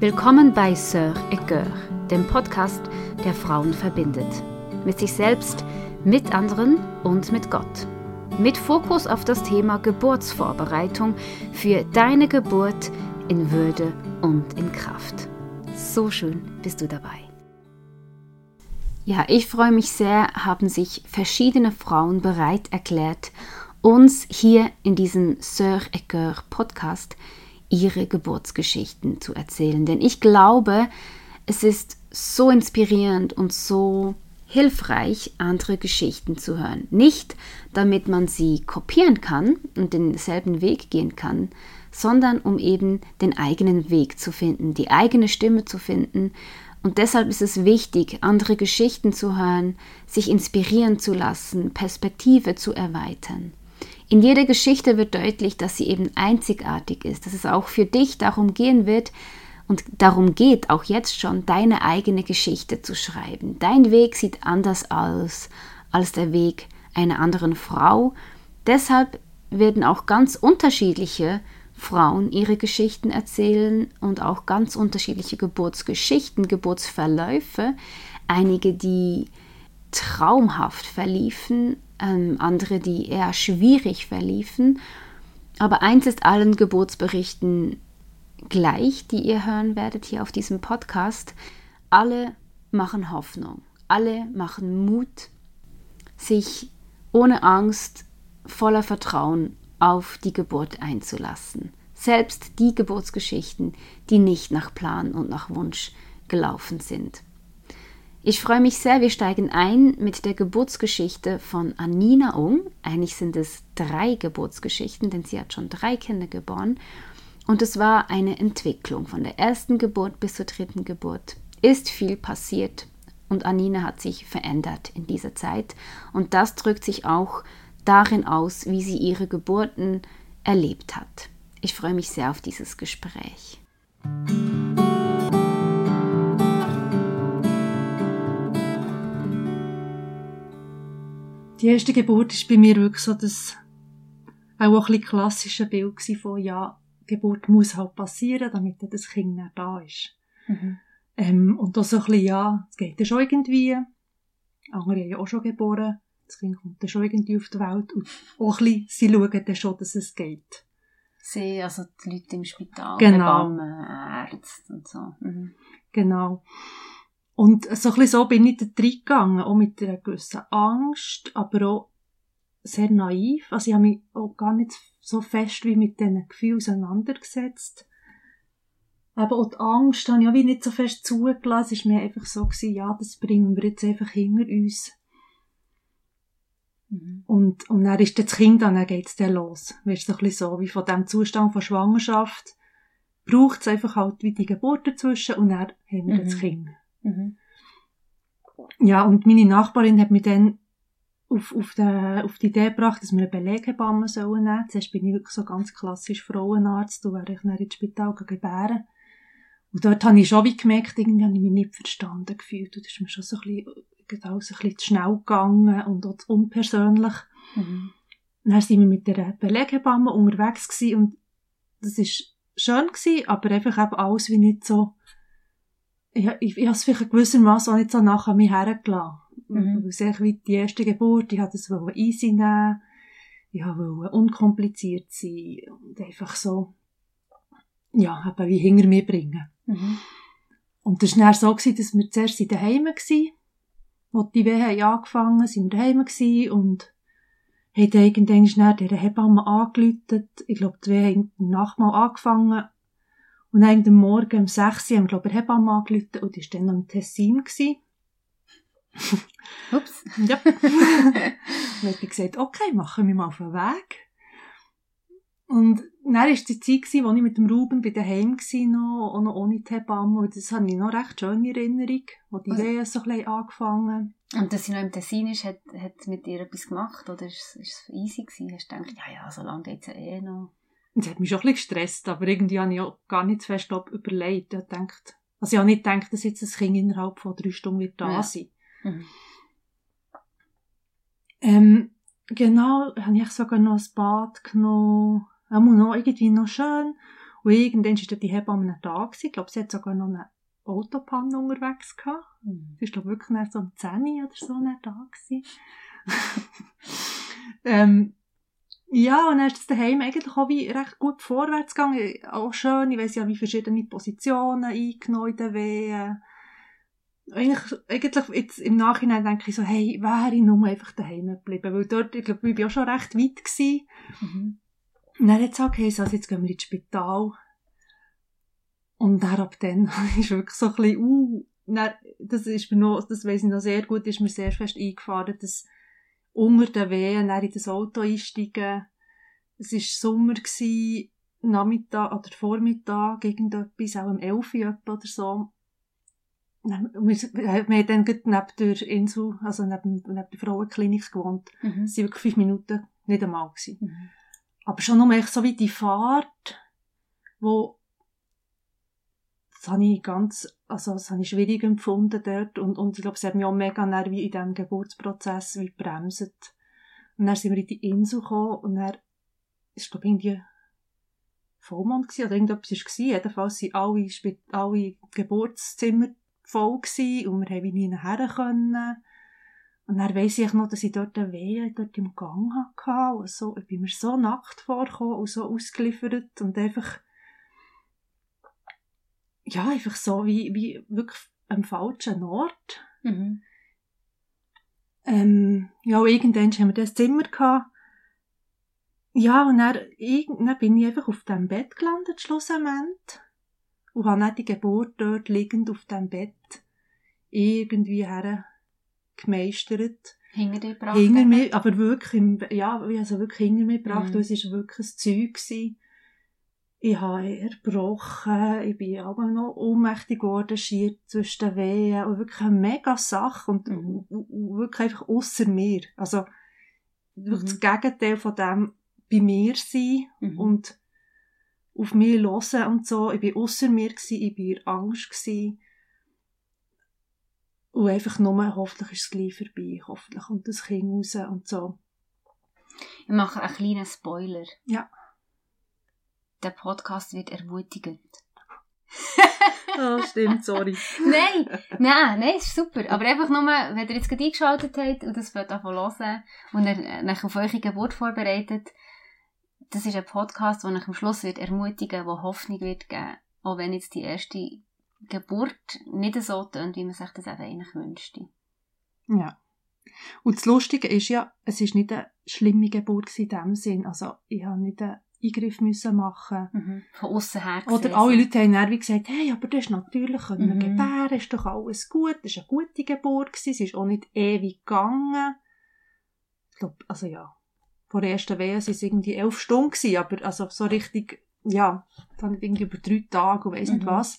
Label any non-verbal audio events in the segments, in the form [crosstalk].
Willkommen bei Sœur et dem Podcast, der Frauen verbindet. Mit sich selbst, mit anderen und mit Gott. Mit Fokus auf das Thema Geburtsvorbereitung für deine Geburt in Würde und in Kraft. So schön bist du dabei. Ja, ich freue mich sehr, haben sich verschiedene Frauen bereit erklärt, uns hier in diesem Sœur et Cœur Podcast ihre Geburtsgeschichten zu erzählen. Denn ich glaube, es ist so inspirierend und so hilfreich, andere Geschichten zu hören. Nicht, damit man sie kopieren kann und denselben Weg gehen kann, sondern um eben den eigenen Weg zu finden, die eigene Stimme zu finden. Und deshalb ist es wichtig, andere Geschichten zu hören, sich inspirieren zu lassen, Perspektive zu erweitern. In jeder Geschichte wird deutlich, dass sie eben einzigartig ist, dass es auch für dich darum gehen wird und darum geht, auch jetzt schon, deine eigene Geschichte zu schreiben. Dein Weg sieht anders aus als der Weg einer anderen Frau. Deshalb werden auch ganz unterschiedliche Frauen ihre Geschichten erzählen und auch ganz unterschiedliche Geburtsgeschichten, Geburtsverläufe. Einige, die traumhaft verliefen, ähm, andere, die eher schwierig verliefen. Aber eins ist allen Geburtsberichten gleich, die ihr hören werdet hier auf diesem Podcast. Alle machen Hoffnung, alle machen Mut, sich ohne Angst, voller Vertrauen auf die Geburt einzulassen. Selbst die Geburtsgeschichten, die nicht nach Plan und nach Wunsch gelaufen sind. Ich freue mich sehr, wir steigen ein mit der Geburtsgeschichte von Anina um. Eigentlich sind es drei Geburtsgeschichten, denn sie hat schon drei Kinder geboren. Und es war eine Entwicklung von der ersten Geburt bis zur dritten Geburt. Ist viel passiert und Anina hat sich verändert in dieser Zeit. Und das drückt sich auch darin aus, wie sie ihre Geburten erlebt hat. Ich freue mich sehr auf dieses Gespräch. Die erste Geburt ist bei mir wirklich so das auch ein bisschen klassische Bild von, ja, Geburt muss halt passieren, damit das Kind nicht da ist. Mhm. Ähm, und da so ein bisschen, ja, es geht ja schon irgendwie. Andere haben ja auch schon geboren. Das Kind kommt dann schon irgendwie auf die Welt. Und auch ein bisschen, sie schauen dann schon, dass es geht. Sie, also die Leute im Spital, genau. Hebammen, Ärzte und so. Mhm. Genau. Und so ein bisschen so bin ich da reingegangen, auch mit einer gewissen Angst, aber auch sehr naiv. Also ich habe mich auch gar nicht so fest wie mit diesen Gefühlen auseinandergesetzt. Aber auch die Angst habe ich auch nicht so fest zugelassen. Es war mir einfach so, gewesen, ja, das bringen wir jetzt einfach hinter uns. Mhm. Und, und dann ist das Kind dann, dann geht's dann los. Weißt so ein bisschen so, wie von dem Zustand von Schwangerschaft braucht es einfach halt wie die Geburt dazwischen und dann haben wir mhm. das Kind. Mhm. Ja, und meine Nachbarin hat mich dann auf, auf, de, auf die Idee gebracht, dass wir eine Beleghebamme sollen nehmen. Zuerst bin ich wirklich so ganz klassisch Frauenarzt, da wäre ich dann ins Spital gebären. Und dort habe ich schon wie gemerkt, irgendwie habe ich mich nicht verstanden gefühlt. Und das ist mir schon so ein bisschen, alles ein bisschen zu schnell gegangen und auch zu unpersönlich. Mhm. Dann sind wir mit der Beleghebamme unterwegs gewesen und das ist schön gewesen, aber einfach eben alles wie nicht so ich, ich, ich habe es vielleicht gewissermaßen auch nicht so nach an mich hergelassen. Mhm. Weil es wie die erste Geburt, ich wollte es easy nehmen, ich wollte unkompliziert sein und einfach so, ja, eben wie hinter mir bringen. Mhm. Und das war dann so, gewesen, dass wir zuerst daheim waren, wo die Wehen angefangen sind wir daheim gewesen und haben dann irgendwann schnell dieser Hebamme angelötet. Ich glaube, die Wehen haben Nachtmal angefangen und dann am Morgen um 6 Uhr haben wir, glaube ich, Hebamme angerufen und die war dann im Tessin. Ups. [laughs] Ja. dann habe ich gesagt, okay, machen wir mal auf den Weg. Und dann war die Zeit, wo ich mit dem Ruben bei daheim war, noch, auch noch ohne die Hebamme. Und das habe ich noch recht schöne Erinnerung, wo die also, so ein bisschen angefangen Und dass sie noch im Tessin ist, hat, hat mit ihr etwas gemacht? Oder ist, ist es easy gewesen? Hast du gedacht, ja, ja, so lange geht es ja eh noch? Und das hat mich schon ein bisschen gestresst, aber irgendwie habe ich auch gar nicht zu fest überlegt. Ich gedacht, also ich habe nicht gedacht, dass jetzt das Kind innerhalb von drei Stunden wird da ja. sein. Mhm. Ähm, genau, habe ich sogar noch ein Bad genommen, auch noch irgendwie noch schön. Und irgendwann war die Hebamme da. Ich glaube, sie hat sogar noch eine Autopanne unterwegs gehabt. Mhm. Sie war, glaube wirklich so um 10 Uhr oder so da [laughs] ähm, ja, und dann ist es daheim eigentlich auch wie recht gut vorwärts gegangen. Auch schön, ich weiss ja, wie verschiedene Positionen eingenommen in den Wehen. Eigentlich, eigentlich jetzt im Nachhinein denke ich so, hey, wäre ich nur einfach daheim geblieben. Weil dort, ich glaube, ich war ja schon recht weit gewesen. Mhm. Und dann hat es gesagt, hey, also jetzt gehen wir ins Spital. Und dann ab dann [laughs] ist wirklich so ein bisschen, uh, dann, das ist mir noch, das weiss ich noch sehr gut, ist mir sehr fest eingefahren, dass unter den Wehen dann in das Auto einsteigen. Es war Sommer, gewesen, Nachmittag oder Vormittag, irgendetwas, auch um 11 Uhr oder so. Wir, wir haben dann neben der Insel, also neben, neben der Frauenklinik gewohnt. Mhm. Es waren wirklich fünf Minuten nicht einmal. Mhm. Aber schon nur so wie die Fahrt, wo das habe ich ganz, also das habe ich schwierig empfunden dort und, und ich glaube, es hat mich auch mega wie in diesem Geburtsprozess wie bremset. Und dann sind wir in die Insel gekommen und dann ist glaube ich irgendwie Vollmond gewesen, oder irgendetwas war. Jedenfalls waren alle, alle Geburtszimmer voll gewesen und wir haben wie nie nachher können. Und dann weiss ich noch, dass ich dort eine Wehe dort im Gang hatte und so, ich bin mir so nackt vorgekommen und so ausgeliefert und einfach ja, einfach so wie, wie wirklich am falschen Ort. Mhm. Ähm, ja, irgendwann haben wir das Zimmer gehabt. Ja, und dann, dann bin ich einfach auf dem Bett gelandet, schlussendlich. Und habe dann die Geburt dort liegend auf dem Bett irgendwie her gemeistert. Hinter dir gebracht? Hinter mir, aber wirklich, im, ja, also wirklich hinter mir gebracht, mhm. es war wirklich ein Zeug gewesen ich habe erbrochen, ich bin aber noch ohnmächtig geworden, schier zwischen den Wehen, und wirklich eine mega Sache und, mhm. wirklich einfach außer mir. Also, mhm. das Gegenteil von dem bei mir sein mhm. und auf mich hören und so. Ich war außer mir, gewesen, ich war in Angst. Gewesen. Und einfach nur, hoffentlich ist es gleich vorbei, hoffentlich kommt das Kind raus und so. Ich mache einen kleinen Spoiler. Ja der Podcast wird ermutigend. oh, stimmt, sorry. [laughs] nein, nein, nein, ist super. Aber einfach nur, wenn ihr jetzt gerade eingeschaltet habt und das wird davon hören und ihr euch auf eure Geburt vorbereitet, das ist ein Podcast, der euch am Schluss wird ermutigen, wo Hoffnung wird geben, auch wenn jetzt die erste Geburt nicht so tönt, wie man sich das eben eigentlich wünschte. Ja. Und das Lustige ist ja, es ist nicht eine schlimme Geburt in dem Sinn. Also, ich habe nicht eine Eingriff müssen machen mhm. Von außen her gesehen. Oder alle Leute haben dann gesagt, hey, aber du hast natürlich können mhm. gebären, ist doch alles gut, das war eine gute Geburt, gewesen. sie ist auch nicht ewig gegangen. Ich glaube, also ja, vor der ersten Wehe waren es irgendwie elf Stunden, gewesen, aber also so richtig, ja, dann irgendwie über drei Tage und weiss mhm. nicht was.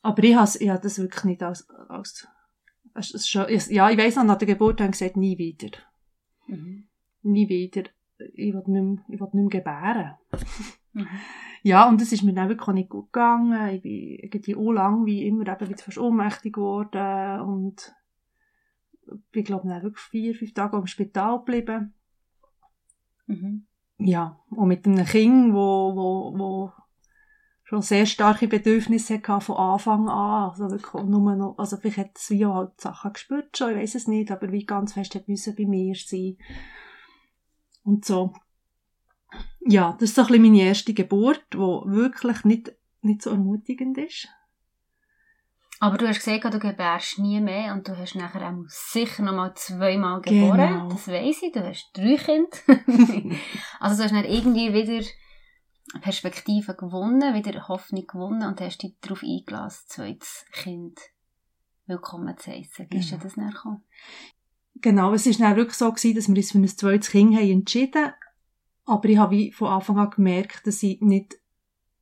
Aber ich habe hab das wirklich nicht als, als, als, als ja, ich weiss noch, nach der Geburt haben gesagt, nie wieder. Mhm. Nie wieder ich will nicht mehr, ich will nicht mehr gebären. [laughs] Mhm. Ja, und das ist mir dann wirklich nicht gut gegangen. Ich bin irgendwie auch lang wie immer eben wieder fast ohnmächtig geworden und bin, glaube ich, wirklich vier, fünf Tage im Spital geblieben. Mhm. Ja, und mit einem Kind, wo, wo, wo schon sehr starke Bedürfnisse hatte von Anfang an. Also wirklich nur noch, also vielleicht hat es wie auch halt Sachen gespürt schon, ich weiß es nicht, aber wie ganz fest hat müssen bei mir sein und so. Ja, das ist so ein bisschen meine erste Geburt, die wirklich nicht, nicht so ermutigend ist. Aber du hast gesagt, du gebärst nie mehr und du hast nachher auch sicher noch mal zweimal geboren. Genau. Das weiss ich, du hast drei Kinder. [laughs] also du hast dann irgendwie wieder Perspektive gewonnen, wieder Hoffnung gewonnen und hast dich darauf eingelassen, zweites Kind willkommen zu heissen. Wie ist genau. das nachher Genau, es war dann wirklich so, gewesen, dass wir uns für ein zweites Kind haben entschieden Aber ich habe von Anfang an gemerkt, dass ich nicht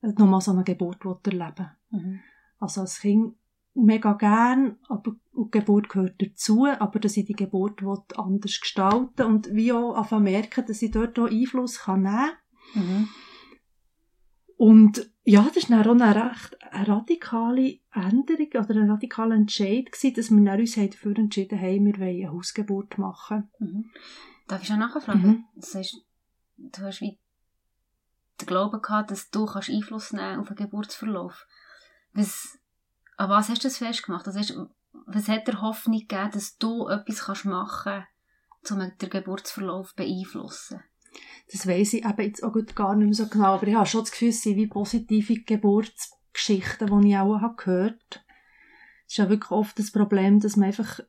nochmal so eine Geburt erleben mhm. Also als Kind mega gern, aber die Geburt gehört dazu, aber dass ich die Geburt anders gestalten und wie auch einfach merken, dass ich dort auch Einfluss kann nehmen kann. Mhm. Und ja, das war dann auch eine recht radikale Änderung oder ein radikaler Entscheid gewesen, dass wir uns dafür entschieden haben, wir wollen eine Hausgeburt machen. Mhm. Darf ich schon nachfragen? Mhm. Das heißt, du hast wie den Glauben gehabt, dass du kannst Einfluss nehmen auf den Geburtsverlauf. Was, an was hast du das festgemacht? Also ist, was hat dir Hoffnung gegeben, dass du etwas kannst machen kannst, um den Geburtsverlauf zu beeinflussen? Das weiss ich eben jetzt auch gar nicht mehr so genau, aber ich habe schon das Gefühl, es sind wie positive Geburtsgeschichten, die ich auch habe gehört Es ist ja wirklich oft das Problem, dass man einfach,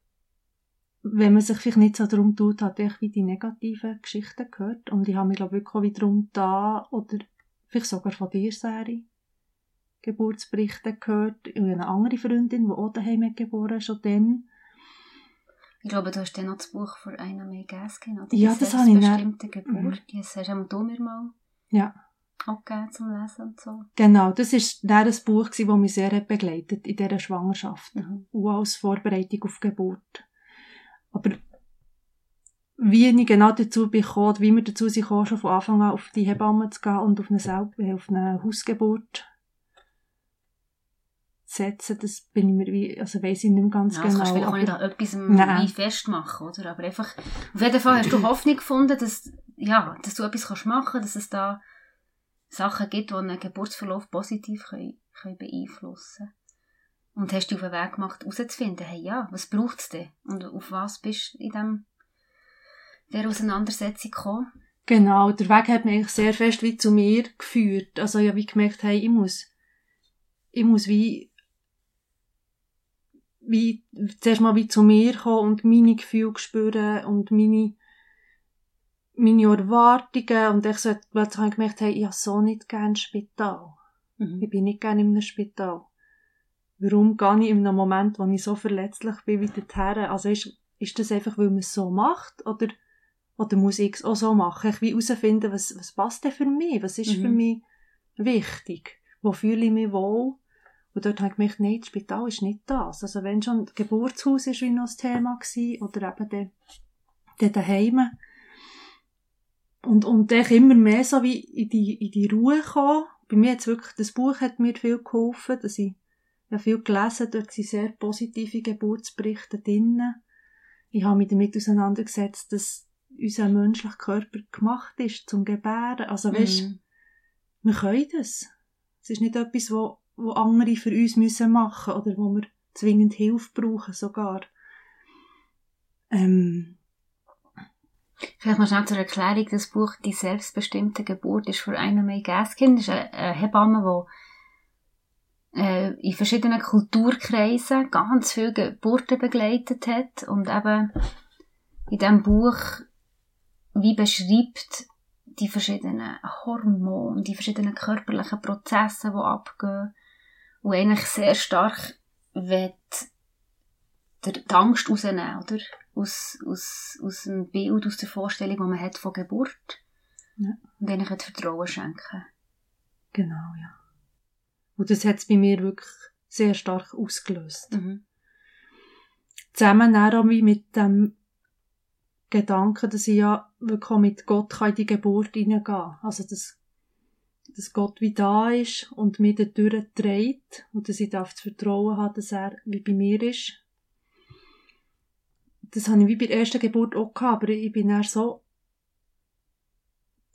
wenn man sich vielleicht nicht so darum tut, hat ich wie die negativen Geschichten gehört. Und ich habe mich, glaube ich, wirklich auch wiederum da, oder vielleicht sogar von dir, Sari, Geburtsberichte gehört. Habe eine andere Freundin, die auch daheim geboren schon dann. Ich glaube, du hast dann noch das Buch von einer May Gaskin, oder? Ja, das habe ich nicht. bestimmte Geburt. Mhm. Das hast du mir mal ja. angegeben zum Lesen und so. Genau, das war ein Buch, das mich sehr begleitet in dieser Schwangerschaft. Mhm. Und als Vorbereitung auf Geburt. Aber wie ich genau dazu bekomme, wie wir dazu sind, schon von Anfang an auf die Hebamme zu gehen und auf eine, Selb auf eine Hausgeburt setzen, das bin ich mir wie, also weiss ich nicht mehr ganz ja, genau. Das kannst du vielleicht auch nicht an etwas festmachen, oder? Aber einfach, auf jeden Fall hast du [laughs] Hoffnung gefunden, dass, ja, dass du etwas kannst machen, dass es da Sachen gibt, die einen Geburtsverlauf positiv können, können beeinflussen Und hast du auf den Weg gemacht, herauszufinden, hey, ja, was braucht es denn? Und auf was bist du in dem, der Auseinandersetzung gekommen? Genau, der Weg hat mich eigentlich sehr fest wie zu mir geführt. Also ich habe wie gemerkt, hey, ich muss, ich muss wie wie, zuerst mal wie zu mir kommen und meine Gefühle spüren und meine, meine Erwartungen und ich so, plötzlich habe ich gemerkt, hey, ich habe so nicht gerne Spital. Mhm. Ich bin nicht gerne in einem Spital. Warum gehe ich in einem Moment, wo ich so verletzlich bin, wieder her? Also ist, ist das einfach, weil man es so macht? Oder, oder muss ich es auch so machen? Ich will herausfinden, was, was passt denn für mich? Was ist mhm. für mich wichtig? Wo fühle ich mich wohl? Und dort habe ich gemerkt, nein, das Spital ist nicht das. Also wenn schon das Geburtshaus ist wie noch das Thema gewesen, oder eben der, der daheim. Und, und dann immer mehr so wie in die, in die Ruhe kommen. Bei mir hat wirklich, das Buch hat mir viel geholfen, dass ich ja viel gelesen, dort sind sehr positive Geburtsberichte drinnen. Ich habe mich damit auseinandergesetzt, dass unser menschlicher Körper gemacht ist zum Gebären. Also weißt, mm. wir können das. Es ist nicht etwas, wo wo andere für uns müssen machen oder wo wir zwingend Hilfe brauchen sogar. Ähm, Vielleicht mal schnell zur Erklärung, das Buch «Die selbstbestimmte Geburt» ist von einer May Gaskin, das ist eine Hebamme, die äh, in verschiedenen Kulturkreisen ganz viele Geburten begleitet hat und eben in diesem Buch wie beschreibt die verschiedenen Hormone, die verschiedenen körperlichen Prozesse, die abgehen, und eigentlich sehr stark will die Angst rausnehmen, oder? Aus, aus, aus dem Bild, aus der Vorstellung, die man hat von Geburt. Ja. Und eigentlich das Vertrauen schenken. Genau, ja. Und das hat es bei mir wirklich sehr stark ausgelöst. Mhm. Zusammen auch mit dem Gedanken, dass ich ja wirklich mit Gott in die Geburt hineingehen kann. Also das dass Gott wie da ist und mir dadurch trägt und dass ich darf das Vertrauen haben, dass er wie bei mir ist. Das habe ich wie bei der ersten Geburt auch gehabt, aber ich bin dann so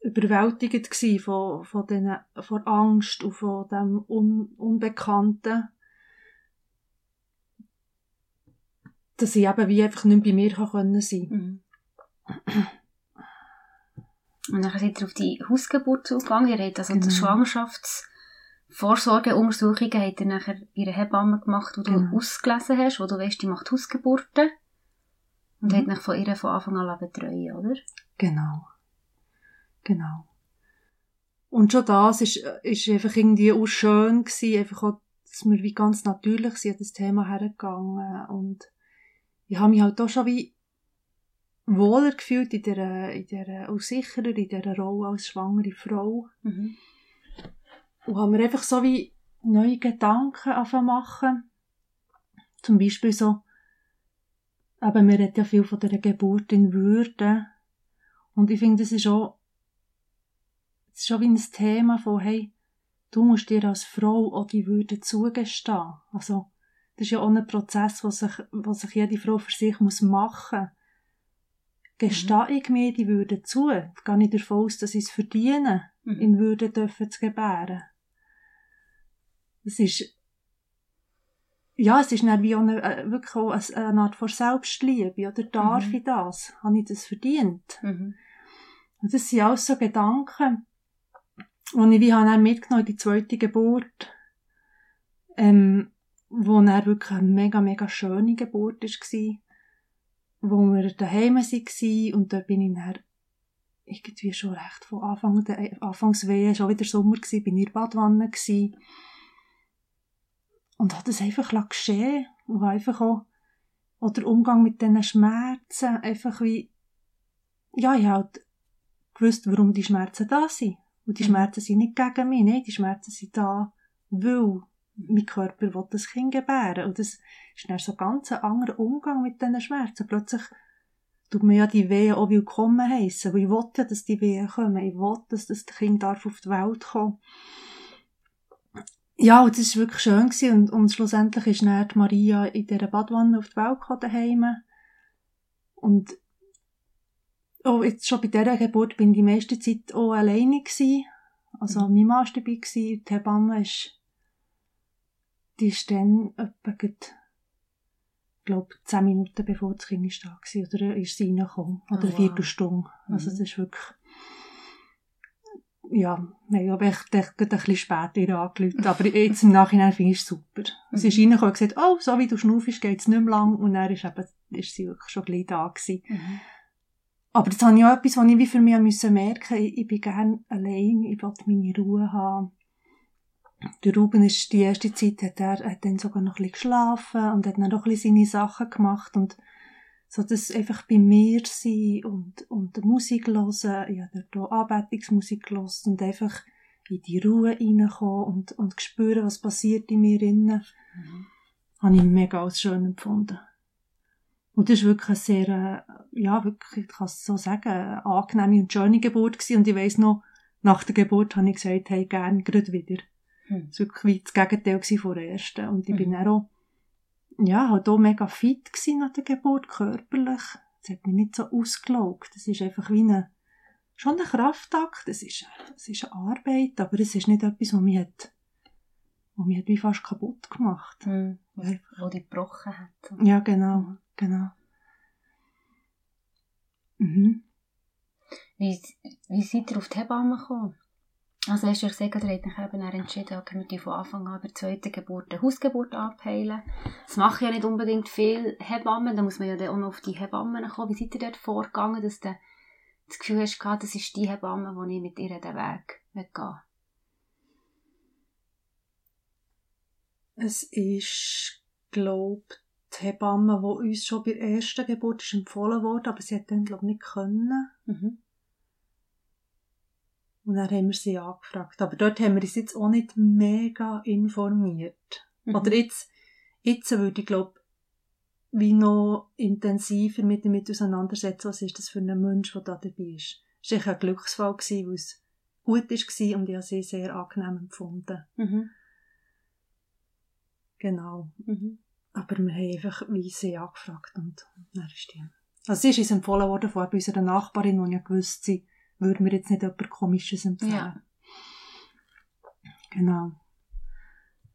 überwältigend gewesen von, von, den, von Angst und von dem Un Unbekannten, dass ich eben wie einfach nicht bei mir sein konnte. Mhm. Und dann seid ihr auf die Hausgeburt zugegangen. Ihr habt also genau. die Schwangerschaftsvorsorgeuntersuchungen habt ihr nachher einer Hebamme gemacht, wo genau. du ausgelesen hast, wo du weißt, die macht Hausgeburten. Und mhm. habt dich von ihr von Anfang an betreuen, oder? Genau. Genau. Und schon das ist, ist einfach irgendwie auch schön gewesen, einfach auch, dass wir wie ganz natürlich sind an das Thema hergegangen und ich habe mich halt auch schon wie wohler gefühlt in der, in der, auch sicherer in dieser Rolle als schwangere Frau. Mhm. Und haben mir einfach so wie neue Gedanken anfangen machen. Zum Beispiel so, eben, man redet ja viel von der Geburt in Würde. Und ich finde, das ist auch, das ist schon wie ein Thema von, hey, du musst dir als Frau auch die Würde zugestehen. Also, das ist ja auch ein Prozess, was sich, was sich jede Frau für sich muss machen muss gestehe ich mir die Würde zu, gehe ich davon aus, dass ich es verdiene, mhm. in Würde dürfen zu gebären. Es ist, ja, es ist nicht wie eine, äh, wirklich auch eine Art von Selbstliebe, oder darf mhm. ich das? Habe ich das verdient? Mhm. Und das sind auch so Gedanken, die ich wie habe mitgenommen die zweite Geburt, ähm, wo dann wirklich eine mega, mega schöne Geburt war, wo wir daheim waren und da bin ich dann irgendwie schon recht von Anfang der Anfangswehen, schon wieder Sommer gewesen, bin in der Badwanne gewesen. Und hat es einfach geschehen und einfach auch, auch der Umgang mit diesen Schmerzen, einfach wie, ja, ich halt gewusst, warum die Schmerzen da sind. Und die mhm. Schmerzen sind nicht gegen mich, nein, die Schmerzen sind da, weil mein Körper will das Kind gebären. Und das ist dann so ganz ein anderer Umgang mit diesen Schmerzen. Plötzlich tut man ja die Wehen auch willkommen heissen, weil ich will ja, dass die Wehen kommen. Ich will, dass das Kind darf auf die Welt kommen. Ja, und das war wirklich schön gewesen. Und, und schlussendlich ist dann Maria in dieser Badwanne auf die Welt gekommen. Und oh, jetzt schon bei dieser Geburt bin ich die meiste Zeit auch alleine gewesen. Also, mein Mann war dabei gewesen. Die Hebamme ist, die ist dann etwa glaube zehn Minuten bevor das Kind ist da war, oder ist sie reingekommen, oder oh, wow. Viertelstunde. Also mhm. das ist wirklich, ja, nein, aber ich denke, ein bisschen später ihr angerufen, aber jetzt im Nachhinein finde ich es super. Mhm. Sie ist reingekommen und gesagt, oh, so wie du schnaufst, geht es nicht mehr lang, und dann ist eben, ist sie wirklich schon gleich da gewesen. Mhm. Aber das habe ich auch etwas, was ich wie für mich merken musste, ich, ich bin gerne allein, ich will meine Ruhe haben der Ruben ist die erste Zeit, hat er hat dann sogar noch ein bisschen geschlafen und hat dann noch ein bisschen seine Sachen gemacht und so das einfach bei mir sein und, und Musik hören. Ich habe auch Anbetungsmusik gehört und einfach in die Ruhe reinkommen und, und spüren, was passiert in mir innen. Mhm. Habe ich mega als schön empfunden. Und das war wirklich eine sehr, äh, ja, wirklich, ich kann es so sagen, eine angenehme und schöne Geburt gewesen. Und ich weiss noch, nach der Geburt habe ich gesagt, hey, gern, gerade wieder. Hm. Das war wirklich das Gegenteil von der ersten. Und ich hm. bin auch, ja, halt auch mega fit nach der Geburt, körperlich. Es hat mich nicht so ausgelaugt. Das ist einfach wie eine, schon ein Kraftakt. Es ist, es ist eine Arbeit, aber es ist nicht etwas, was mich hat, was mich hat wie fast kaputt gemacht. Hm. Was, wo die gebrochen hat. Ja, genau, genau. Mhm. Wie, wie seid ihr auf die Hebamme gekommen? Also hast du ja gesagt, er hat eben entschieden, okay, wir von Anfang an bei der zweiten Geburt eine Hausgeburt abheilen. Das machen ja nicht unbedingt viele Hebammen, da muss man ja dann auch noch auf die Hebammen kommen. Wie seid ihr dort vorgegangen, dass du das Gefühl hast, das ist die Hebamme, wo ich mit ihr den Weg gehe? Es ist, glaube die Hebamme, die uns schon bei der ersten Geburt ist empfohlen wurde, aber sie hat dann, glaube ich, nicht können. Mhm. Und dann haben wir sie angefragt. Aber dort haben wir uns jetzt auch nicht mega informiert. Mhm. Oder jetzt, jetzt würde ich glaube wie noch intensiver mit damit auseinandersetzen, was ist das für ein Mensch, der da dabei ist. Es war ein Glücksfall, weil es gut war und ich habe sie sehr angenehm empfunden. Mhm. Genau. Mhm. Aber wir haben einfach wie sie angefragt und dann ist die. Also sie ist uns empfohlen worden von unserer Nachbarin, die ja gewusst sie würde mir jetzt nicht jemand Komisches empfehlen. Ja. Genau.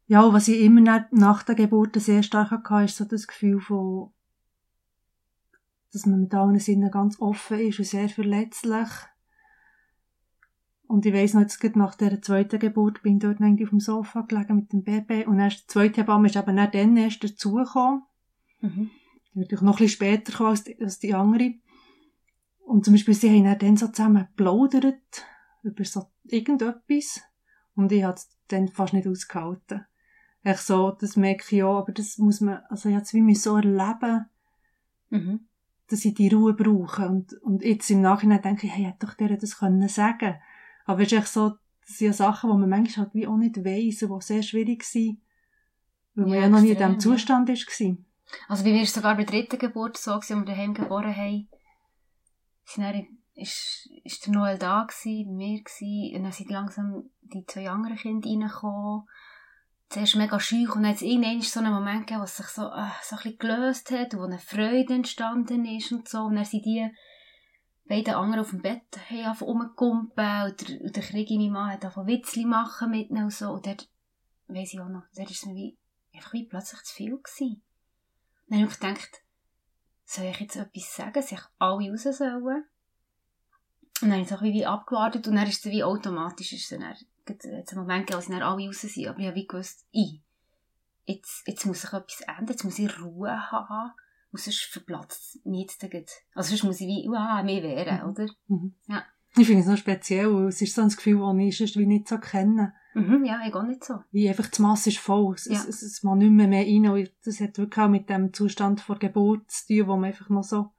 Ja, was ich immer nach der Geburt sehr stark hatte, ist so das Gefühl von, dass man mit allen Sinnen ganz offen ist und sehr verletzlich. Und ich weiss noch, jetzt nach der zweiten Geburt bin ich dort auf dem Sofa gelegen mit dem Baby und erst die zweite Hebamme ist eben dann erst dazugekommen. Mhm. Natürlich noch ein bisschen später als die, als die andere. Und zum Beispiel, sie haben dann so zusammen geplaudert über so irgendetwas. Und ich habe es dann fast nicht ausgehalten. Ich so, das merke ich auch, aber das muss man, also ich habe es so erleben, mhm. dass ich die Ruhe brauche. Und, und jetzt im Nachhinein denke ich, hey, hätte doch der das können sagen. Aber es ist echt so, das sind ja Sachen, die man manchmal halt wie auch nicht weiss und die sehr schwierig sind, weil man ja, ja noch nie in diesem Zustand war. Also bei mir war es sogar bei der dritten Geburt so, als wir daheim geboren haben, dann ist, ist der Noel da gewesen, mir gewesen, und dann sind langsam die zwei anderen Kinder reingekommen. Zuerst mega scheu und dann hat es irgendwann so einen Moment gegeben, wo es sich so, äh, so ein gelöst hat, wo eine Freude entstanden ist und so. Und dann sind die beiden anderen auf dem Bett haben angefangen rumgekumpeln und der, und der Krieg in meinem Mann hat angefangen Witzli machen mit ihnen und so. Und dort, weiss ich auch noch, dort ist es mir wie, einfach wie plötzlich zu viel gewesen. Dann habe ich gedacht, soll ich jetzt etwas sagen, sich alle raus sollen? Und dann habe ich es wie abgewartet und dann ist es wie automatisch, ist es dann, jetzt einen Moment gegeben, als dann alle raus sind, aber ich habe wie gewusst, ich, jetzt, jetzt muss ich etwas ändern, jetzt muss ich Ruhe haben, und sonst verplatzt es mich jetzt Also sonst muss ich wie, wow, mehr wehren, mhm. oder? Mhm. Ja. Ich finde es noch speziell, es ist so ein Gefühl, das ich sonst wie nicht so kenne. Mhm, ja, ich auch nicht so. Wie einfach, das Mass ist voll. Es, ja. es, es, es man nicht mehr mehr rein. Und das hat wirklich auch mit dem Zustand vor Geburt zu tun, wo man einfach noch so,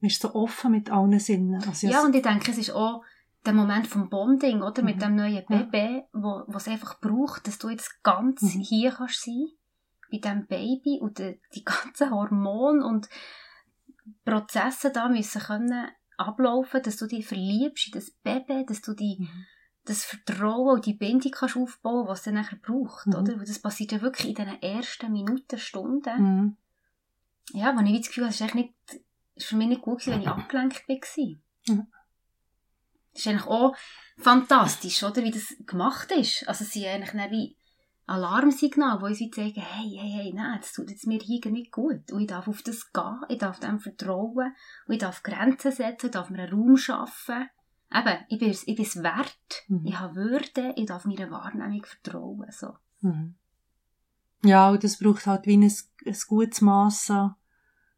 man ist so offen mit allen Sinnen. Also ja, und ich denke, es ist auch der Moment vom Bonding, oder? Mhm. Mit dem neuen Baby, ja. wo, es einfach braucht, dass du jetzt ganz mhm. hier kannst sein, bei diesem Baby und die, die ganzen Hormone und Prozesse da müssen können ablaufen, dass du dich verliebst in das Baby, dass du die, mhm das Vertrauen und die Bindung kannst aufbauen, was es dann nachher braucht, mhm. oder? Weil das passiert ja wirklich in diesen ersten Minuten, Stunden. Mhm. Ja, wo ich das Gefühl habe, es ist nicht, ist für mich nicht gut gewesen, wenn ich abgelenkt war. Mhm. Das ist eigentlich auch fantastisch, oder? Wie das gemacht ist. Also, es sind eigentlich wie Alarmsignale, die uns wie zeigen, hey, hey, hey, nein, das tut jetzt mir hier nicht gut. Und ich darf auf das gehen, ich darf dem vertrauen, und ich darf Grenzen setzen, ich darf mir einen Raum schaffen eben, ich bin, ich bin es wert, mhm. ich habe Würde, ich darf meiner Wahrnehmung vertrauen. So. Mhm. Ja, und das braucht halt wie ein, ein gutes Mass an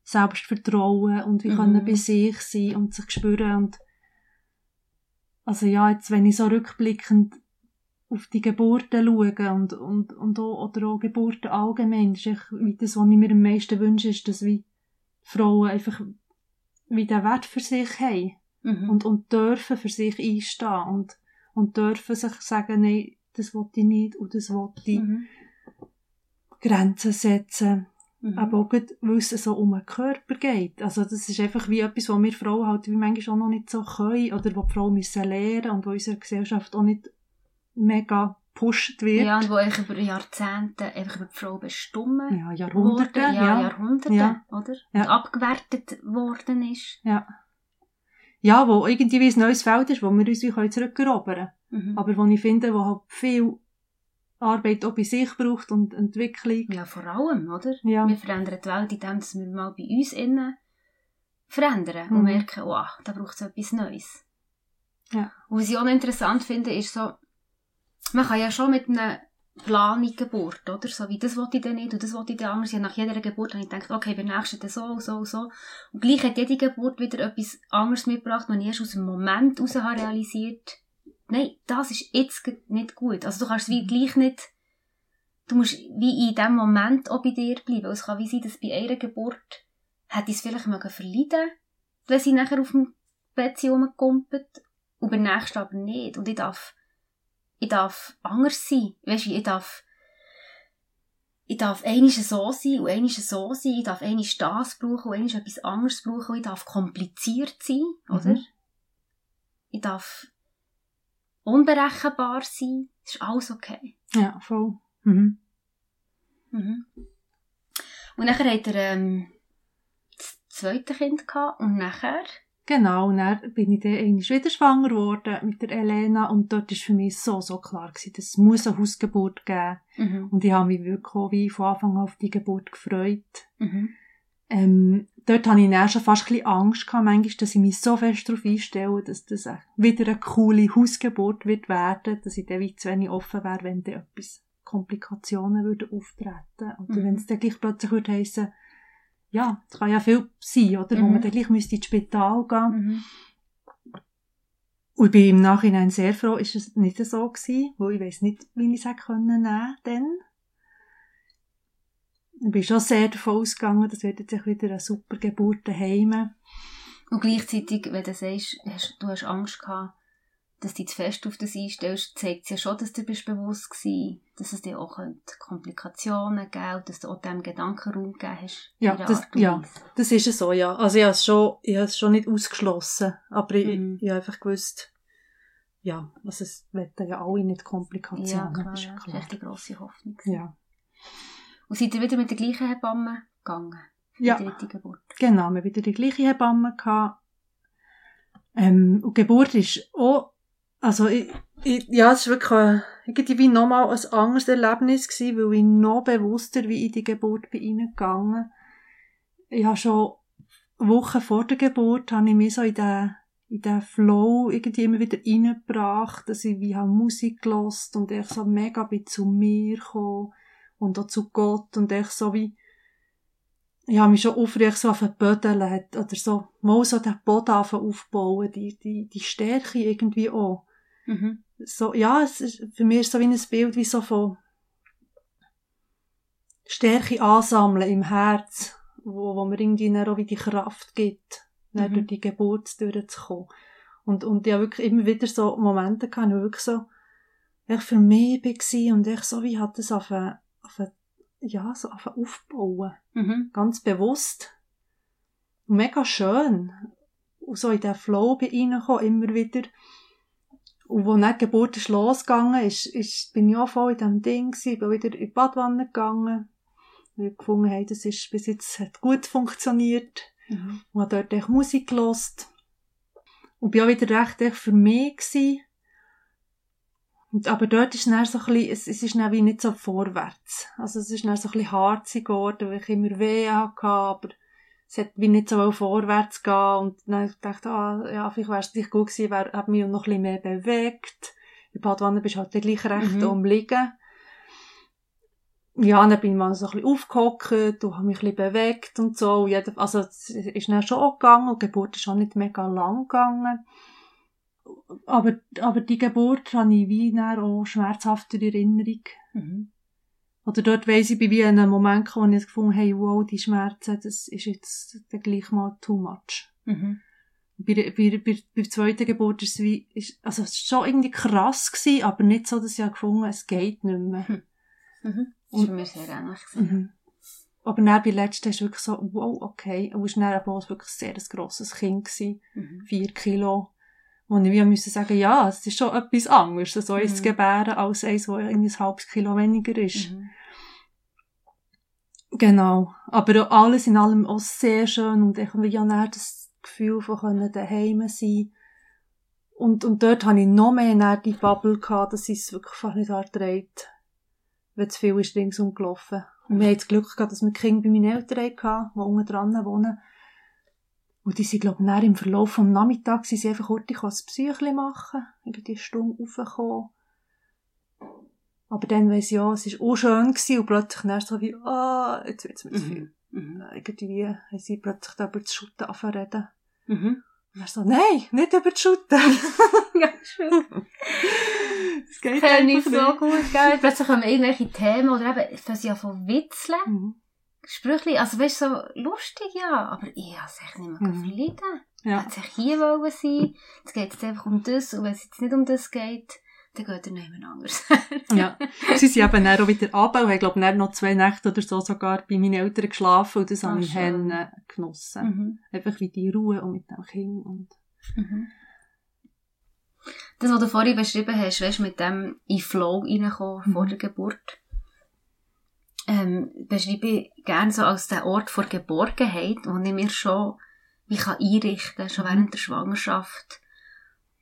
Selbstvertrauen und wie mhm. können bei sich sein und sich spüren und also ja, jetzt wenn ich so rückblickend auf die Geburten schaue und, und, und auch, oder auch Geburten allgemein, ist echt, wie das, was ich mir am meisten wünsche, ist, dass wie Frauen einfach wie den Wert für sich haben mhm. und, und dürfen für sich einstehen und, und dürfen sich sagen, nein, das will ich nicht und das will ich. Mhm. Grenzen setzen. Mhm. Aber auch weil es so um den Körper geht. Also das ist einfach wie etwas, was wir Frauen halt wie manchmal auch noch nicht so können oder wo die Frauen müssen lernen und wo unsere Gesellschaft auch nicht mega gepusht wird. Ja, und wo eigentlich über Jahrzehnte einfach über die Frau bestimmen Ja, Jahrhunderte. Ja, ja, Jahrhunderte, ja. oder? Ja. Und abgewertet worden ist. Ja ja, wo irgendwie wie ein neues Feld ist, wo wir uns wie zurückerobern können. Mhm. Aber wo ich finde, wo halt viel Arbeit auch bei sich braucht und Entwicklung. Ja, vor allem, oder? Ja. Wir verändern die Welt indem wir mal bei uns innen verändern mhm. und merken, wow, da braucht es etwas Neues. Ja. Und was ich auch noch interessant finde, ist so, man kann ja schon mit einem Planung Geburt, oder? So wie, das wollte ich dann nicht und das wollte ich dann anders. Ja, nach jeder Geburt habe ich gedacht, okay, bei nächsten dann so, so, so. Und gleich hat jede Geburt wieder etwas anderes mitgebracht, wenn ich erst aus dem Moment heraus habe realisiert, nein, das ist jetzt nicht gut. Also du kannst wie mhm. gleich nicht, du musst wie in dem Moment auch bei dir bleiben. Es kann wie sein, dass bei einer Geburt hätte ich es vielleicht mögen verleiden, wenn sie nachher auf dem Bett rumgekumpelt und bei der nächsten aber nicht. Und ich darf ich darf anders sein. Weißt du, ich darf, ich darf einiges so sein und einiges so sein. Ich darf einiges das brauchen und einiges etwas anderes brauchen. Und ich darf kompliziert sein, mhm. oder? Ich darf unberechenbar sein. Das ist alles okay. Ja, voll. Mhm. Mhm. Und nachher hat er ähm, das zweite Kind gehabt und nachher Genau, und dann bin ich dann wieder schwanger geworden mit der Elena und dort war für mich so, so klar gewesen, dass es muss eine Hausgeburt geben. Mhm. Und ich habe mich wirklich auch wie von Anfang an auf die Geburt gefreut. Mhm. Ähm, dort hatte ich dann schon fast ein bisschen Angst gehabt, manchmal, dass ich mich so fest darauf einstelle, dass das wieder eine coole Hausgeburt wird werden, dass ich dann wie zu wenig offen wäre, wenn dann etwas Komplikationen würden auftreten. Oder mhm. wenn es dann gleich plötzlich würde heissen, ja, es kann ja viel sein, oder? Mhm. Wo man dann gleich müsste ins Spital gehen. Mhm. Und ich bin im Nachhinein sehr froh, ist es nicht so gewesen, weil ich weiß nicht, wie ich es hätte können nehmen denn. Ich bin schon sehr davon ausgegangen, das wird jetzt wieder eine super Geburt daheim. Und gleichzeitig, wenn du sagst, du hast Angst gehabt, dass du zu fest auf das einstellst, zeigt es ja schon, dass du bist bewusst warst, dass es dir auch Komplikationen geben dass du auch dem Gedankenraum gegeben hast. Ja, das, ja, das ist es so, ja. Also ich habe es schon, ich habe es schon nicht ausgeschlossen, aber mhm. ich, ich habe einfach gewusst, ja, also es werden ja alle nicht Komplikationen. Ja, klar, das ist, klar. das ist echt die grosse Hoffnung. Ja. Und seid ihr wieder mit der gleichen Hebamme gegangen? Ja, genau, wir haben wieder die gleiche Hebamme gehabt Ähm, und Geburt ist auch, also ich, ich, ja, es war wirklich irgendwie nochmal ein anderes Erlebnis gewesen, weil ich noch bewusster wie in die Geburt bin reingegangen. Ich habe schon Wochen vor der Geburt, habe ich mich so in den, in den Flow irgendwie immer wieder reingebracht, dass ich wie habe Musik gelost und ich so mega bin zu mir gekommen und auch zu Gott und ich so wie, ich habe mich schon aufrecht so auf den Böden oder so, mal so den Boden aufbauen, die, die, die Stärke irgendwie auch. Mhm. So, ja, es ist, für mich ist so wie ein Bild wie so von Stärke ansammeln im Herz, wo, wo mir irgendwie dann auch wie die Kraft gibt, mhm. durch die Geburt durchzukommen. Und, und ich habe wirklich immer wieder so Momente gehabt, wo wirklich so, ich für mich war und ich so wie hat es auf, eine, auf eine, ja, so auf aufbauen. Mhm. Ganz bewusst. Und mega schön. Und so in den Flow bin ich immer wieder. Und wo dann die Geburt ist losgegangen ist, ist, bin ich auch voll in diesem Ding gewesen, bin wieder in die Badwanne gegangen, weil ich gefunden habe, das ist bis jetzt hat gut funktioniert. Mhm. Und habe dort echt Musik gelost. Und bin auch wieder recht echt für mich gewesen. Und, aber dort ist dann so ein bisschen, es, es ist dann wie nicht so vorwärts. Also es ist dann so ein bisschen harzig geworden, weil ich immer weh hatte, aber es hat wie nicht so vorwärts gehen und dann dachte ich, ah, ja, vielleicht wäre es nicht gut gewesen, wäre, hat mich noch ein bisschen mehr bewegt. In Badwanne bist du halt gleich recht mhm. umliegen. Ja, dann bin ich mal so ein bisschen aufgehockt und habe mich ein bisschen bewegt und so. Und jeder, also, es ist dann schon auch gegangen und die Geburt ist auch nicht mega lang gegangen. Aber, aber die Geburt habe ich wie dann auch schmerzhafte Erinnerung. Mhm. Oder dort weiss ich, bei wie einem Moment wo ich gefunden habe, wow, die Schmerzen, das ist jetzt dann gleich mal too much. Mhm. Bei, bei, bei, bei der zweiten Geburt ist es wie, ist, also es war schon irgendwie krass gewesen, aber nicht so, dass ich gefunden es geht nicht mehr. Mhm. Mhm. Das war mich sehr ähnlich. Mhm. Aber dann bei der letzten ist wirklich so, wow, okay. Und es war dann bloß wirklich sehr ein grosses Kind gewesen. Mhm. Vier Kilo. Und wir müssen sagen, ja, es ist schon etwas anderes, so mhm. zu gebären, als eins, das irgendwie ein halbes Kilo weniger ist. Mhm. Genau. Aber alles in allem auch sehr schön und ich habe ja dann das Gefühl von daheim sein und, und dort habe ich noch mehr die Bubble gehabt, dass ich es wirklich fast nicht erträgt, wenn zu viel ist ringsum gelaufen. Und wir haben das Glück gehabt, dass wir Kinder bei meinen Eltern hatten, die unten dran wohnen. Und die sind, glaube ich, im Verlauf des Nachmittags sind sie einfach kurz ein Psychli machen, irgendwie eine Stunde raufgekommen. Aber dann weiss ich, ja, es war auch schön gewesen, und plötzlich dann so wie, ah, oh, jetzt wird's mir zu viel. Mhm. mhm. Irgendwie haben sie plötzlich über das Schutten anfangen Mhm. Und er so, nein, nicht über das Schutten. [laughs] ja, schön. das geht Kann ich so gut, gell? Plötzlich kommen irgendwelche Themen, oder eben, das ja von Witzeln. Mhm. Sprüchli, also weißt du, so lustig, ja, aber ich habe es echt nicht mehr mhm. verleiden. Ja. Hätte sich hier wollen sein. Jetzt geht es einfach um das, und wenn es jetzt nicht um das geht, dann geht er nicht anders. [laughs] ja. Sie sind eben dann auch wieder runter und haben, glaube ich, noch zwei Nächte oder so sogar bei meinen Eltern geschlafen und das ah, habe ich Hennen genossen. Mhm. Einfach wie die Ruhe und mit dem Kind und... Mhm. Das, was du vorhin beschrieben hast, weißt, mit dem in Flow reinkommen mhm. vor der Geburt, ähm, beschreibe ich gerne so als den Ort vor Geborgenheit, wo ich mir schon kann einrichten kann, schon während der Schwangerschaft.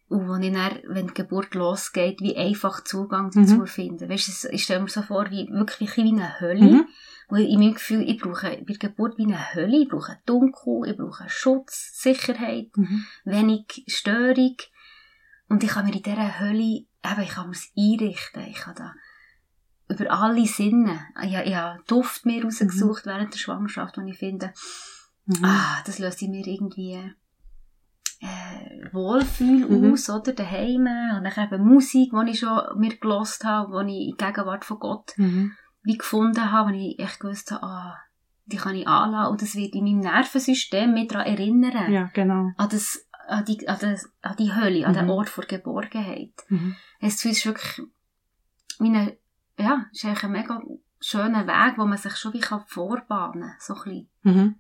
Und wo ich dann, wenn die Geburt losgeht, wie einfach Zugang dazu mhm. finden. Weißt du, ich stelle mir so vor, wie, wirklich wie eine Hölle. Mhm. Wo ich in meinem Gefühl, ich brauche bei der Geburt wie eine Hölle. Ich brauche Dunkel, ich brauche Schutz, Sicherheit, mhm. wenig Störung. Und ich kann mir in dieser Hölle, eben, ich kann mir einrichten. Ich kann da über alle Sinne. Ich, ich habe Duft mir rausgesucht mhm. während der Schwangerschaft, wo ich finde, mhm. ah, das löst mir irgendwie äh, Wohlfühl mhm. aus, oder, daheim. Und dann eben Musik, die ich schon mir gelost habe, die ich in Gegenwart von Gott mhm. wie gefunden habe, wo ich echt gewusst habe, ah, die kann ich anlassen und das wird in meinem Nervensystem mich daran erinnern. Ja, genau. An, das, an, die, an, das, an die Hölle, an mhm. den Ort vor Geborgenheit. Mhm. Es ist wirklich meine, ja, ist eigentlich ein mega schöner Weg, wo man sich schon wie vorbahnen kann, so ein bisschen. Mhm.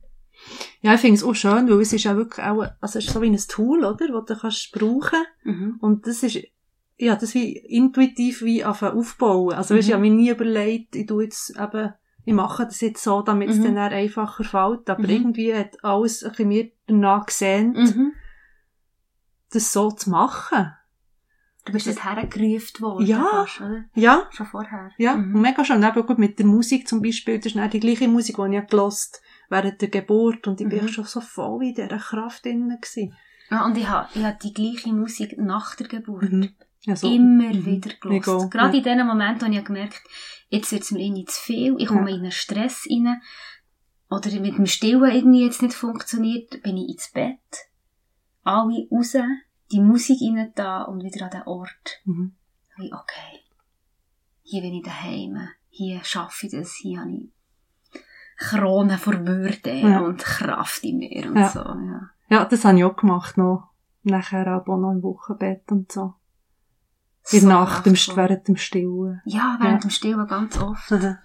Ja, ich finde es auch schön, weil es ist ja wirklich auch, also es ist so wie ein Tool, oder, das du kannst brauchen. Mhm. Und das ist, ja, das wie intuitiv wie aufbauen. Also, mhm. weißt, ich habe mir nie überlegt, ich tue jetzt eben, ich mache das jetzt so, damit es mhm. dann einfacher fällt. Aber mhm. irgendwie hat alles ein bisschen mir danach gesehen. Mhm. das so zu machen. Du bist jetzt hergerufen worden, ja, fast, oder? Ja. Schon vorher. Ja, Mhm. und mega schon. Und eben gut mit der Musik zum Beispiel, das ist nicht die gleiche Musik, die ich ja gelost während der Geburt und ich bin Mhm. schon so voll in dieser Kraft drin gewesen. Ja, und ich habe, ich habe die gleiche Musik nach der Geburt Mhm. Ja, so. immer Mhm. wieder gelost. Gerade ja. in den Momenten, wo ich gemerkt jetzt wird es mir irgendwie zu viel, ich komme Ja. in einen Stress rein, oder mit dem Stillen irgendwie jetzt nicht funktioniert, bin ich ins Bett, alle raus, die Musik rein da und wieder an den Ort. Mhm. Wie, okay, hier bin ich daheim, hier schaffe ich das, hier habe ich Krone vor Würde Ja. und Kraft in mir und Ja. so, ja. Ja, das habe ich auch gemacht noch. Nachher aber auch noch im Wochenbett und so. In So der Nacht, im, während dem Stillen. Ja, während Ja. dem Stillen ganz oft. [laughs] Mhm.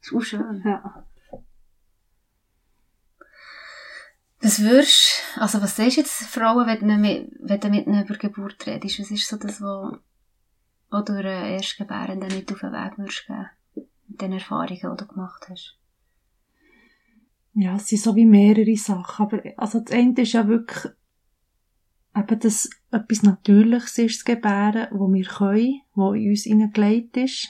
So schön. Ja. Was würdest, also was sagst jetzt Frauen, wenn du mit, wenn mit ihnen über Geburt redest? Was ist so das, was, was du einer Erstgebärenden nicht auf den Weg würdest geben? Mit den Erfahrungen, die du gemacht hast. Ja, es sind so wie mehrere Sachen. Aber, also, das eine ist ja wirklich, eben, dass etwas Natürliches ist, das Gebären, wo wir können, wo in uns hineingelegt ist.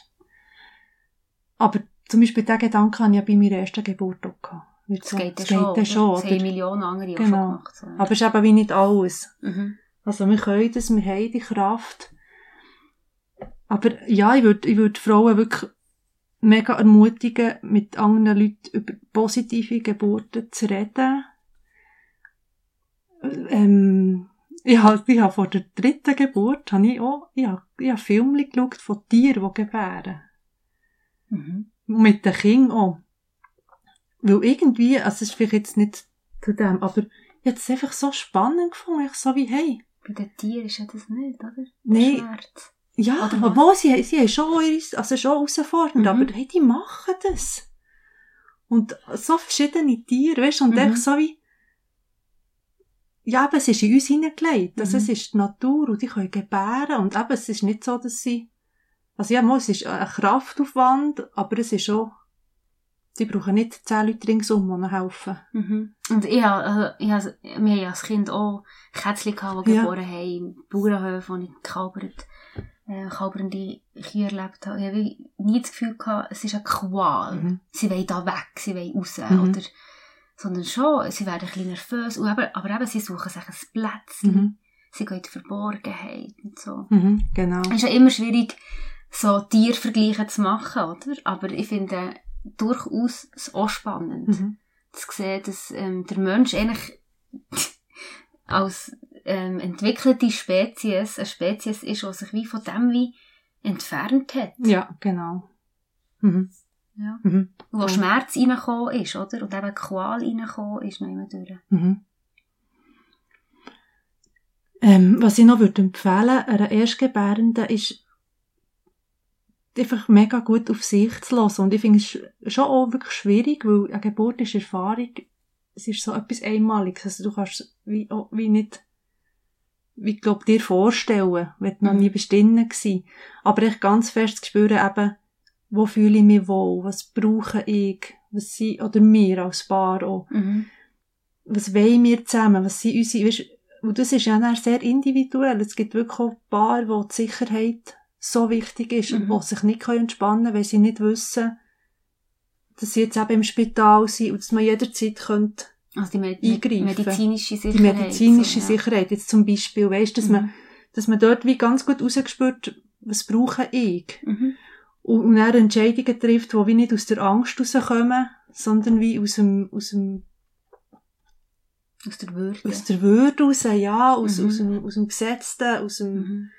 Aber zum Beispiel diesen Gedanken hatte ich ja bei meiner ersten Geburt auch gehabt. Weil Das so- geht ja das schon. geht ja schon, Das haben? Millionen andere auch Genau. schon gemacht. So. Aber es ist eben wie nicht alles. Mhm. Also wir können das, wir haben die Kraft. Aber ja, ich würde ich würd Frauen wirklich mega ermutigen, mit anderen Leuten über positive Geburten zu reden. Ähm, ich habe, ich habe vor der dritten Geburt, habe ich auch, ich habe, ich habe Filme geschaut von Tieren, die gebären. Mhm. Und mit den Kindern auch. Weil irgendwie, also es ist vielleicht jetzt nicht zu dem, aber ich habe es einfach so spannend gefunden. Ich so wie, hey, Bei den Tieren ist ja das nicht, oder? Nein. Schmerz. Ja, Oder was? obwohl sie, sie haben schon, ihre- also schon herausfordernd, Mhm. aber hey, die machen das. Und so verschiedene Tiere, weißt du, und Mhm. einfach so wie, ja, aber es ist in uns hineingelegt. Also Mhm. es ist die Natur und die können gebären und eben, es ist nicht so, dass sie, also ja, mal, es ist ein Kraftaufwand, aber es ist auch, die brauchen nicht zehn Leute ringsum, die ihnen helfen. Mhm. Und ich also, ich habe, wir haben als Kind auch Kätzchen gehabt, die Ja. geboren haben, in Bauernhöfen, wo ich kalbert, äh, kalbernde Kühe erlebt habe. Ich habe nie das Gefühl gehabt, es ist eine Qual. Mhm. Sie wollen da weg, sie wollen raus, Mhm. oder, sondern schon, sie werden ein bisschen nervös, aber, aber eben, sie suchen sich ein Plätzchen, Mhm. sie gehen in die Verborgenheit und so. Mhm, genau. Es ist ja immer schwierig, so Tiervergleiche zu machen, oder? Aber ich finde durchaus auch spannend Mhm. zu sehen, dass ähm, der Mensch eigentlich [laughs] als ähm, entwickelte Spezies eine Spezies ist, die sich wie von dem wie entfernt hat. Ja, genau. Mhm. Ja. Mhm. Und wo. Schmerz reingekommen ist, oder? Und eben Qual reingekommen ist, noch immer durch. Mhm. Ähm, was ich noch würde empfehlen, einer Erstgebärenden ist, einfach mega gut auf sich zu hören. Und ich finde es sch- schon auch wirklich schwierig, weil eine Geburt ist Erfahrung, es ist so etwas Einmaliges. Also du kannst wie, auch, wie nicht, wie ich glaube, dir vorstellen, wenn du noch Mhm. nie bestimmt gewesen. Aber echt ganz fest zu spüren eben, wo fühle ich mich wohl, was brauche ich, was sie, oder wir als Paar auch Mhm. was wollen wir zusammen, was sind unsere, weißt, und das ist ja sehr individuell. Es gibt wirklich auch Paare, wo die Sicherheit so wichtig ist Mhm. und die sich nicht entspannen können, weil sie nicht wissen, dass sie jetzt eben im Spital sind und dass man jederzeit könnte Also die Med Eingreifen. medizinische Sicherheit. die medizinische so, ja. Sicherheit jetzt zum Beispiel, weißt, dass man, Mhm. dass man dort wie ganz gut rausgespürt, was brauche ich? Mhm. Und, und dann Entscheidungen trifft, die wie nicht aus der Angst rauskommen, sondern wie aus dem, aus dem Aus der Würde. aus der Würde raus, ja, aus, Mhm. aus, dem, aus dem Gesetzten, aus dem, Mhm.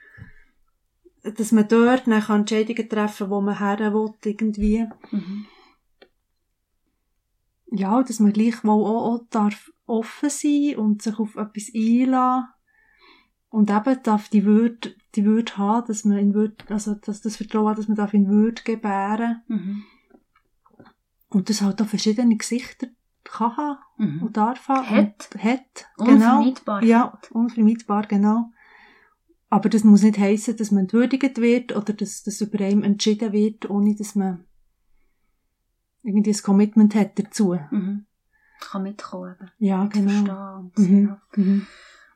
Dass man dort dann kann Entscheidungen treffen wo man her will, irgendwie. Mhm. Ja, dass man gleichwohl auch, auch darf offen sein und sich auf etwas einlassen. Und eben darf die Würde, die Würde haben, dass man in Würde, also, dass das Vertrauen hat, dass man darf in Würde gebären. Mhm. Und das halt auch verschiedene Gesichter kann haben Mhm. und darf haben. Hat. Und hat, genau. Unvermeidbar. Ja, unvermeidbar, genau. Aber das muss nicht heißen, dass man entwürdigt wird oder dass das über einem entschieden wird, ohne dass man irgendwie ein Commitment hat dazu. Mhm. Kann mitkommen eben. Ja, genau. Und Mhm. Mhm.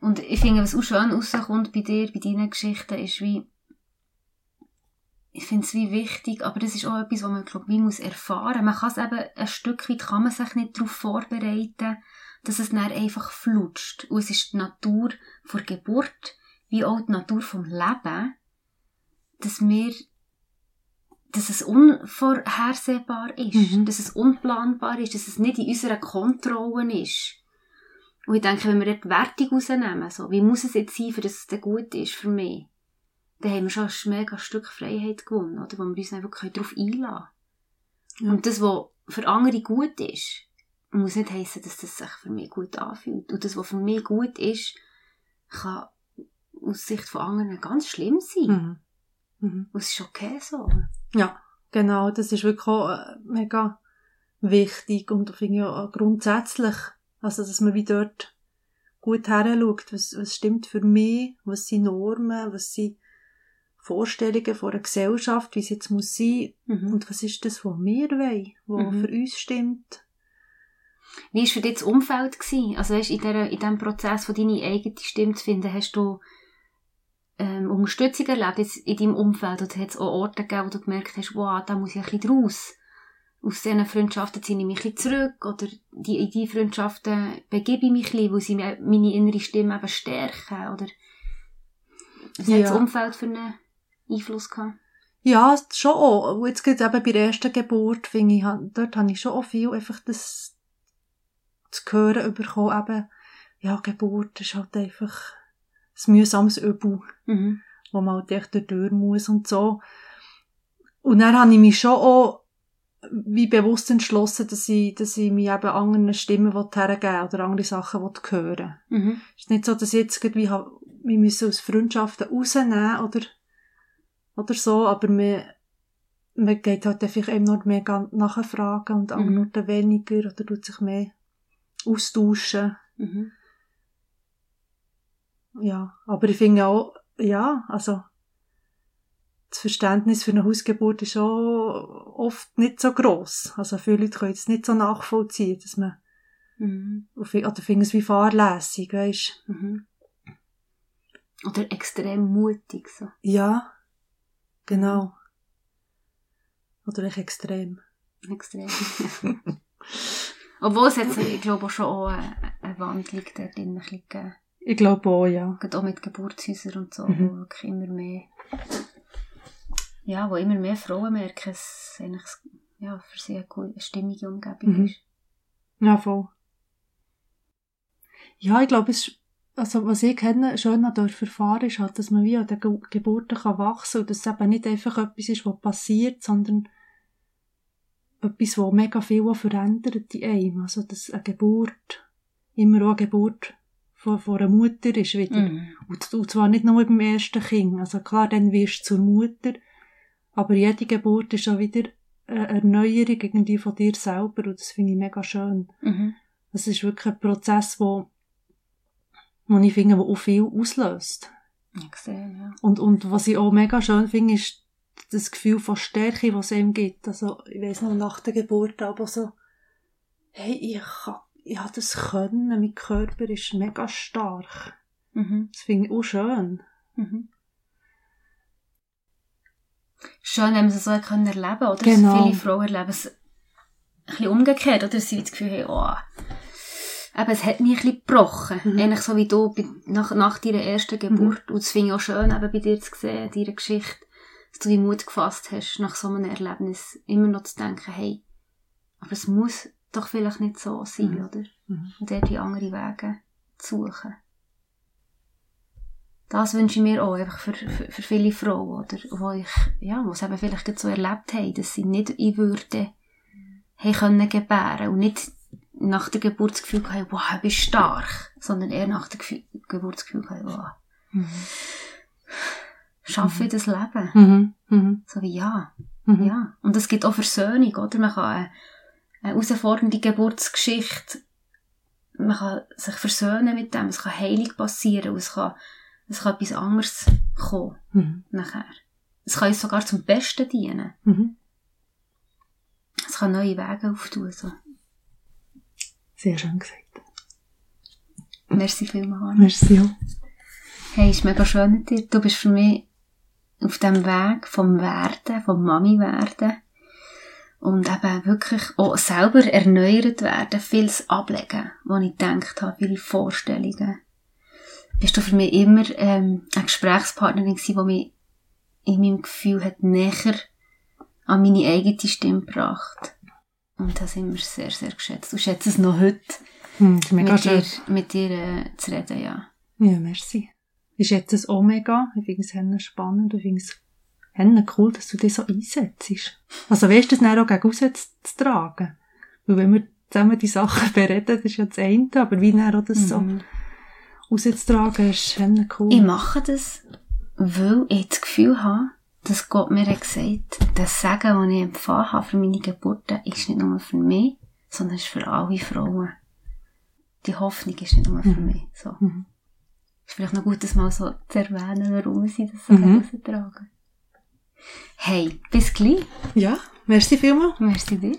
Und ich finde, was auch schön rauskommt bei dir, bei deinen Geschichten, ist wie, ich finde es wie wichtig, aber das ist auch etwas, was man, glaube ich, muss erfahren. Man kann es eben, ein Stück weit kann man sich nicht darauf vorbereiten, dass es dann einfach flutscht. Und es ist die Natur vor Geburt, wie auch die Natur vom Leben, dass wir, dass es unvorhersehbar ist, mhm. dass es unplanbar ist, dass es nicht in unserer Kontrolle ist. Und ich denke, wenn wir dort die Wertung rausnehmen, so, wie muss es jetzt sein, für dass es dann gut ist für mich, dann haben wir schon ein mega Stück Freiheit gewonnen, oder? Wo wir uns einfach darauf einladen können. Ja. Und das, was für andere gut ist, muss nicht heissen, dass das sich für mich gut anfühlt. Und das, was für mich gut ist, kann aus Sicht von anderen ganz schlimm sein. Mhm. Mhm. Und es ist okay so. Ja, genau. Das ist wirklich auch äh, mega wichtig und ich finde ja grundsätzlich, also, dass man wie dort gut her schaut, was, was stimmt für mich, was sind Normen, was sind Vorstellungen von einer Gesellschaft, wie es jetzt muss sein, mhm. und was ist das, was wir wollen, was mhm. für uns stimmt. Wie war für dich das Umfeld? Gewesen? Also weißt, in, dieser, in diesem Prozess, von deine eigene Stimme zu finden, hast du ähm, Unterstützung erlebt jetzt in deinem Umfeld? Oder hat es auch Orte gegeben, wo du gemerkt hast, wow, da muss ich ein bisschen raus? Aus diesen Freundschaften ziehe ich mich ein bisschen zurück? Oder die, in diese Freundschaften begebe ich mich ein bisschen, weil sie meine innere Stimme eben stärken? Oder was ja. hat das Umfeld für einen Einfluss gehabt? Ja, schon auch. Jetzt geht eben bei der ersten Geburt, finde ich, dort habe ich schon auch viel einfach das zu hören bekommen, eben, ja, Geburt ist halt einfach ein mühsames Übel, mhm. wo man halt echt durch muss und so. Und dann habe ich mich schon auch wie bewusst entschlossen, dass ich, dass ich mich eben anderen Stimmen hergeben oder andere Sachen hören mhm. Es ist nicht so, dass ich jetzt irgendwie wir müssen aus Freundschaften rausnehmen oder, oder so, aber man, man geht halt einfach eben noch mehr nachfragen und mhm. andere weniger oder tut sich mehr austauschen. Mhm. Ja, aber ich finde auch, ja, also das Verständnis für eine Hausgeburt ist auch oft nicht so gross. Also viele Leute können es nicht so nachvollziehen, dass man mhm. oder finden es wie fahrlässig, weisst. Mhm. Oder extrem mutig, so. Ja, genau. Oder echt extrem. Extrem. [laughs] Obwohl es jetzt, ich glaube, schon auch eine, eine Wandlung dort drin gegeben. Ich glaube auch, ja. Gerade auch mit Geburtshäusern und so, mhm. wo wirklich immer mehr, ja, wo immer mehr Frauen merken, dass es eigentlich, ja, für sie eine, eine stimmige Umgebung mhm. ist. Ja, voll. Ja, ich glaube, es also was ich kenne, schön an dort Verfahren ist halt, dass man wie an der Ge Geburt kann wachsen und dass es eben nicht einfach etwas ist, was passiert, sondern etwas, was mega viel verändert in einem. Also, dass eine Geburt immer auch eine Geburt von, von einer Mutter ist wieder. Mhm. Und, und, zwar nicht nur beim ersten Kind. Also klar, dann wirst du zur Mutter, aber jede Geburt ist auch wieder eine Erneuerung irgendwie von dir selber und das finde ich mega schön. Mhm. Das ist wirklich ein Prozess, wo, wo ich finde, wo auch viel auslöst. Ich sehe, ja. Und, und was ich auch mega schön finde, ist das Gefühl von Stärke, was es ihm gibt. Also, ich weiss noch, nach der Geburt, aber so, hey, ich kann, ich habe das können, mein Körper ist mega stark. Mhm. Das finde ich auch schön. Mhm. Schön, wenn man es so erleben kann, oder? Genau. Viele Frauen erleben es ein bisschen umgekehrt, oder? Sie das Gefühl haben, oh, eben, es hat mich ein bisschen gebrochen. Mhm. Ähnlich so wie du nach, nach deiner ersten Geburt. Mhm. Und das finde ich auch schön, eben bei dir zu sehen, deine Geschichte dass du die Mut gefasst hast, nach so einem Erlebnis immer noch zu denken, hey, aber es muss doch vielleicht nicht so sein, mhm. oder? Mhm. Und dort die andere Wege zu suchen. Das wünsche ich mir auch einfach für, für, für viele Frauen, oder? Wo ich, ja, wo es eben vielleicht so erlebt haben, dass sie nicht in Würde haben können gebären und nicht nach der Geburt das Gefühl haben, wow, du bist stark, sondern eher nach der Geburt das Gefühl haben, wow. Mhm schaffe ich mhm. das Leben. Mhm. Mhm. So wie ja. Mhm. Ja. Und es gibt auch Versöhnung, oder? Man kann eine, eine herausfordernde Geburtsgeschichte, man kann sich versöhnen mit dem, es kann Heilung passieren, und es kann, es kann etwas anderes kommen, mhm. nachher. Es kann uns sogar zum Besten dienen. Mhm. Es kann neue Wege auftun, so. Sehr schön gesagt. Merci vielmals. Merci auch. Hey, ist mega schön mit dir. Du bist für mich auf dem Weg vom Werden, vom Mami-Werden und eben wirklich auch selber erneuert werden, vieles ablegen, was ich gedacht habe, viele Vorstellungen. Bist du für mich immer ähm, eine Gesprächspartnerin gewesen, die mich in meinem Gefühl hat näher an meine eigene Stimme gebracht. Und das immer sehr, sehr geschätzt. Du schätzt es noch heute, hm, mit dir, mit dir äh, zu reden, ja. Ja, merci. Ich schätze es auch mega. Ich finde es spannend. Ich finde es henne cool, dass du dich so einsetzt. Also weißt du, das dann auch gegen raus zu tragen. Weil wenn wir zusammen die Sachen [laughs] bereden, das ist ja das eine, aber wie dann auch das so Mhm. rauszutragen, ist henne cool. Ich mache das, weil ich das Gefühl habe, dass Gott mir hat gesagt das Segen, das ich empfangen habe für meine Geburt, ist nicht nur für mich, sondern ist für alle Frauen. Die Hoffnung ist nicht nur für Mhm. mich. So. Mhm. Ist vielleicht noch gut, das mal so zu erwähnen, warum sie das so Mhm. heraustragen. Hey, bis gleich. Ja, merci vielmals. Merci dir.